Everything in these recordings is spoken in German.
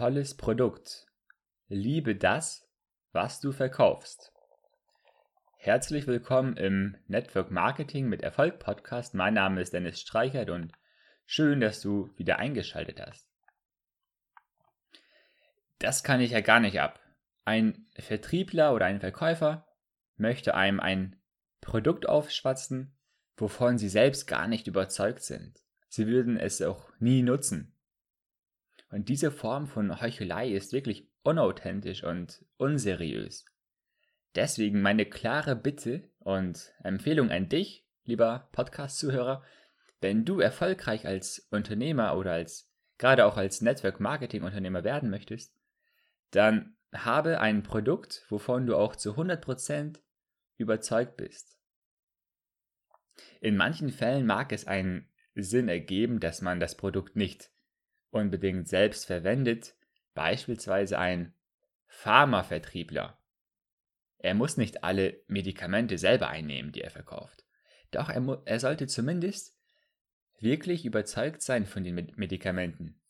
tolles Produkt. Liebe das, was du verkaufst. Herzlich willkommen im Network Marketing mit Erfolg Podcast. Mein Name ist Dennis Streichert und schön, dass du wieder eingeschaltet hast. Das kann ich ja gar nicht ab. Ein Vertriebler oder ein Verkäufer möchte einem ein Produkt aufschwatzen, wovon sie selbst gar nicht überzeugt sind. Sie würden es auch nie nutzen. Und diese Form von Heuchelei ist wirklich unauthentisch und unseriös. Deswegen meine klare Bitte und Empfehlung an dich, lieber Podcast-Zuhörer, wenn du erfolgreich als Unternehmer oder als gerade auch als Network-Marketing-Unternehmer werden möchtest, dann habe ein Produkt, wovon du auch zu 100% überzeugt bist. In manchen Fällen mag es einen Sinn ergeben, dass man das Produkt nicht unbedingt selbst verwendet, beispielsweise ein Pharmavertriebler. Er muss nicht alle Medikamente selber einnehmen, die er verkauft. Doch er, er sollte zumindest wirklich überzeugt sein von den Medikamenten.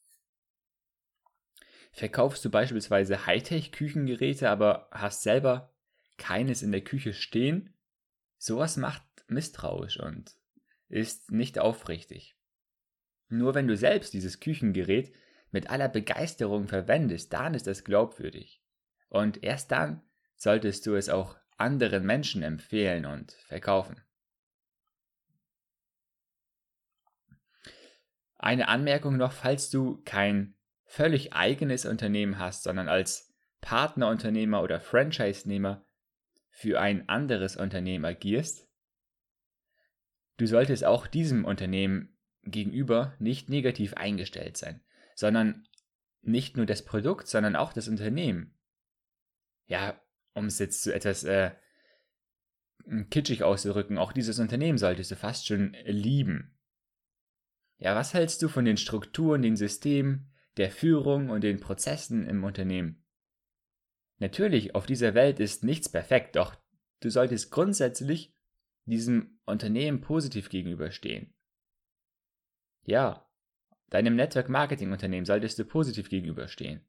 Verkaufst du beispielsweise Hightech-Küchengeräte, aber hast selber keines in der Küche stehen? Sowas macht misstrauisch und ist nicht aufrichtig. Nur wenn du selbst dieses Küchengerät mit aller Begeisterung verwendest, dann ist das glaubwürdig. Und erst dann solltest du es auch anderen Menschen empfehlen und verkaufen. Eine Anmerkung noch, falls du kein völlig eigenes Unternehmen hast, sondern als Partnerunternehmer oder Franchise-Nehmer für ein anderes Unternehmen agierst, du solltest auch diesem Unternehmen gegenüber nicht negativ eingestellt sein, sondern nicht nur das Produkt, sondern auch das Unternehmen. Ja, um es jetzt zu etwas äh, kitschig auszudrücken, auch dieses Unternehmen solltest du fast schon lieben. Ja, was hältst du von den Strukturen, den Systemen, der Führung und den Prozessen im Unternehmen? Natürlich, auf dieser Welt ist nichts perfekt, doch du solltest grundsätzlich diesem Unternehmen positiv gegenüberstehen. Ja, deinem Network Marketing Unternehmen solltest du positiv gegenüberstehen.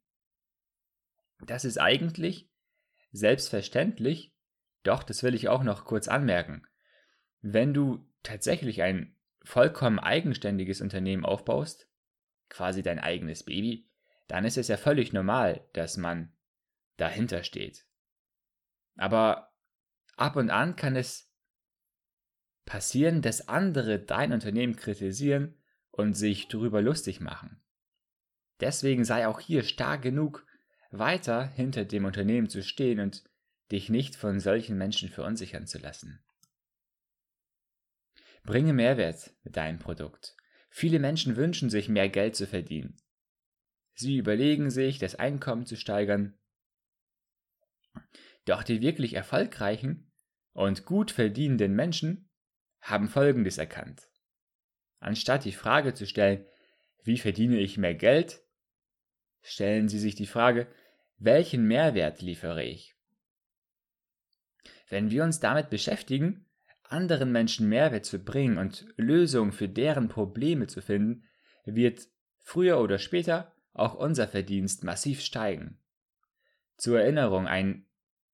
Das ist eigentlich selbstverständlich, doch das will ich auch noch kurz anmerken. Wenn du tatsächlich ein vollkommen eigenständiges Unternehmen aufbaust, quasi dein eigenes Baby, dann ist es ja völlig normal, dass man dahinter steht. Aber ab und an kann es passieren, dass andere dein Unternehmen kritisieren und sich darüber lustig machen. Deswegen sei auch hier stark genug, weiter hinter dem Unternehmen zu stehen und dich nicht von solchen Menschen verunsichern zu lassen. Bringe Mehrwert mit deinem Produkt. Viele Menschen wünschen sich mehr Geld zu verdienen. Sie überlegen sich, das Einkommen zu steigern. Doch die wirklich erfolgreichen und gut verdienenden Menschen haben Folgendes erkannt. Anstatt die Frage zu stellen, wie verdiene ich mehr Geld, stellen Sie sich die Frage, welchen Mehrwert liefere ich? Wenn wir uns damit beschäftigen, anderen Menschen Mehrwert zu bringen und Lösungen für deren Probleme zu finden, wird früher oder später auch unser Verdienst massiv steigen. Zur Erinnerung ein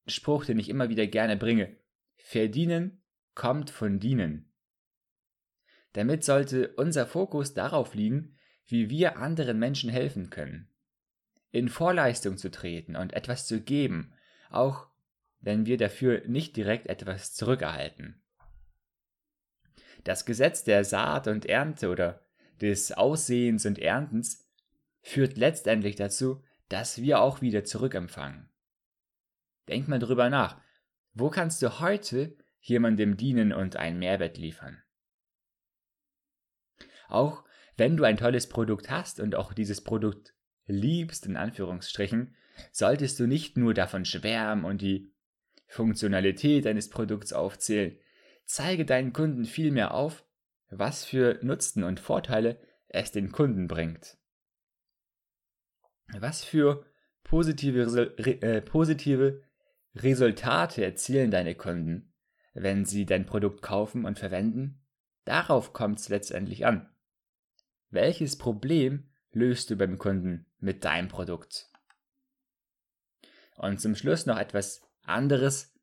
Spruch, den ich immer wieder gerne bringe. Verdienen kommt von dienen. Damit sollte unser Fokus darauf liegen, wie wir anderen Menschen helfen können. In Vorleistung zu treten und etwas zu geben, auch wenn wir dafür nicht direkt etwas zurückerhalten. Das Gesetz der Saat und Ernte oder des Aussehens und Erntens führt letztendlich dazu, dass wir auch wieder zurückempfangen. Denk mal drüber nach. Wo kannst du heute jemandem dienen und einen Mehrwert liefern? Auch wenn du ein tolles Produkt hast und auch dieses Produkt liebst, in Anführungsstrichen, solltest du nicht nur davon schwärmen und die Funktionalität deines Produkts aufzählen. Zeige deinen Kunden vielmehr auf, was für Nutzen und Vorteile es den Kunden bringt. Was für positive, äh, positive Resultate erzielen deine Kunden, wenn sie dein Produkt kaufen und verwenden? Darauf kommt es letztendlich an. Welches Problem löst du beim Kunden? mit deinem Produkt. Und zum Schluss noch etwas anderes.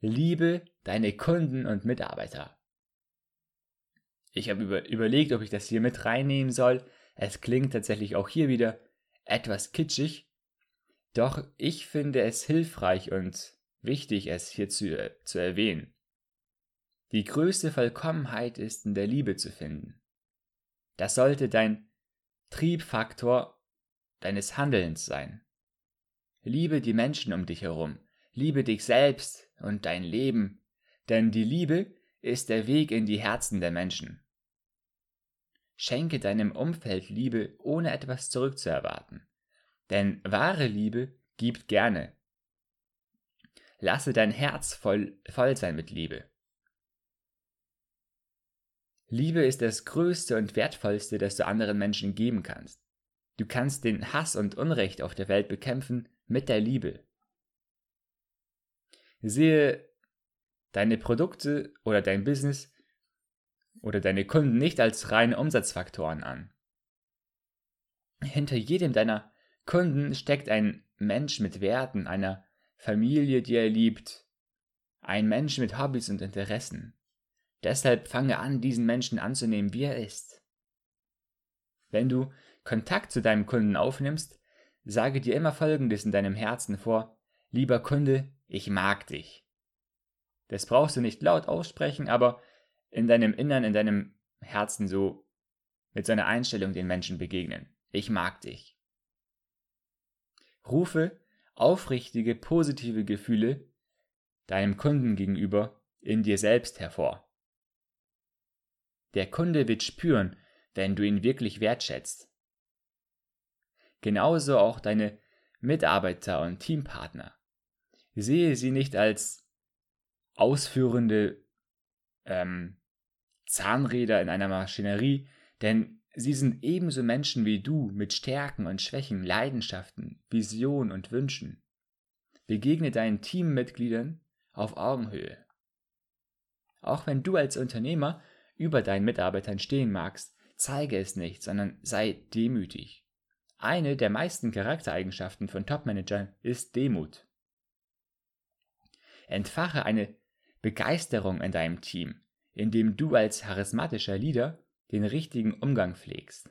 Liebe deine Kunden und Mitarbeiter. Ich habe über, überlegt, ob ich das hier mit reinnehmen soll. Es klingt tatsächlich auch hier wieder etwas kitschig. Doch ich finde es hilfreich und wichtig, es hier zu, zu erwähnen. Die größte Vollkommenheit ist in der Liebe zu finden. Das sollte dein Triebfaktor deines Handelns sein. Liebe die Menschen um dich herum, liebe dich selbst und dein Leben, denn die Liebe ist der Weg in die Herzen der Menschen. Schenke deinem Umfeld Liebe, ohne etwas zurückzuerwarten. Denn wahre Liebe gibt gerne. Lasse dein Herz voll, voll sein mit Liebe. Liebe ist das Größte und Wertvollste, das du anderen Menschen geben kannst. Du kannst den Hass und Unrecht auf der Welt bekämpfen mit der Liebe. Sehe deine Produkte oder dein Business oder deine Kunden nicht als reine Umsatzfaktoren an. Hinter jedem deiner Kunden steckt ein Mensch mit Werten, einer Familie, die er liebt, ein Mensch mit Hobbys und Interessen. Deshalb fange an, diesen Menschen anzunehmen, wie er ist. Wenn du Kontakt zu deinem Kunden aufnimmst, sage dir immer Folgendes in deinem Herzen vor, lieber Kunde, ich mag dich. Das brauchst du nicht laut aussprechen, aber in deinem Innern, in deinem Herzen so mit so einer Einstellung den Menschen begegnen. Ich mag dich. Rufe aufrichtige, positive Gefühle deinem Kunden gegenüber in dir selbst hervor. Der Kunde wird spüren, wenn du ihn wirklich wertschätzt. Genauso auch deine Mitarbeiter und Teampartner. Sehe sie nicht als ausführende ähm, Zahnräder in einer Maschinerie, denn sie sind ebenso Menschen wie du mit Stärken und Schwächen, Leidenschaften, Visionen und Wünschen. Begegne deinen Teammitgliedern auf Augenhöhe. Auch wenn du als Unternehmer über deinen Mitarbeitern stehen magst, zeige es nicht, sondern sei demütig. Eine der meisten Charaktereigenschaften von Topmanagern ist Demut. Entfache eine Begeisterung in deinem Team, indem du als charismatischer Leader den richtigen Umgang pflegst.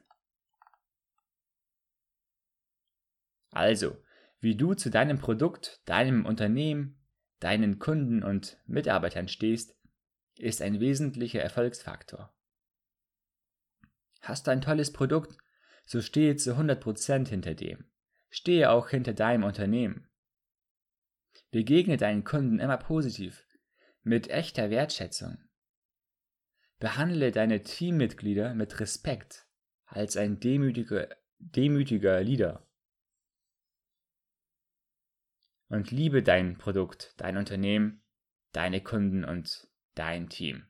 Also, wie du zu deinem Produkt, deinem Unternehmen, deinen Kunden und Mitarbeitern stehst, ist ein wesentlicher Erfolgsfaktor. Hast du ein tolles Produkt, so stehe zu 100% hinter dem. Stehe auch hinter deinem Unternehmen. Begegne deinen Kunden immer positiv, mit echter Wertschätzung. Behandle deine Teammitglieder mit Respekt als ein demütiger, demütiger Leader. Und liebe dein Produkt, dein Unternehmen, deine Kunden und dein Team.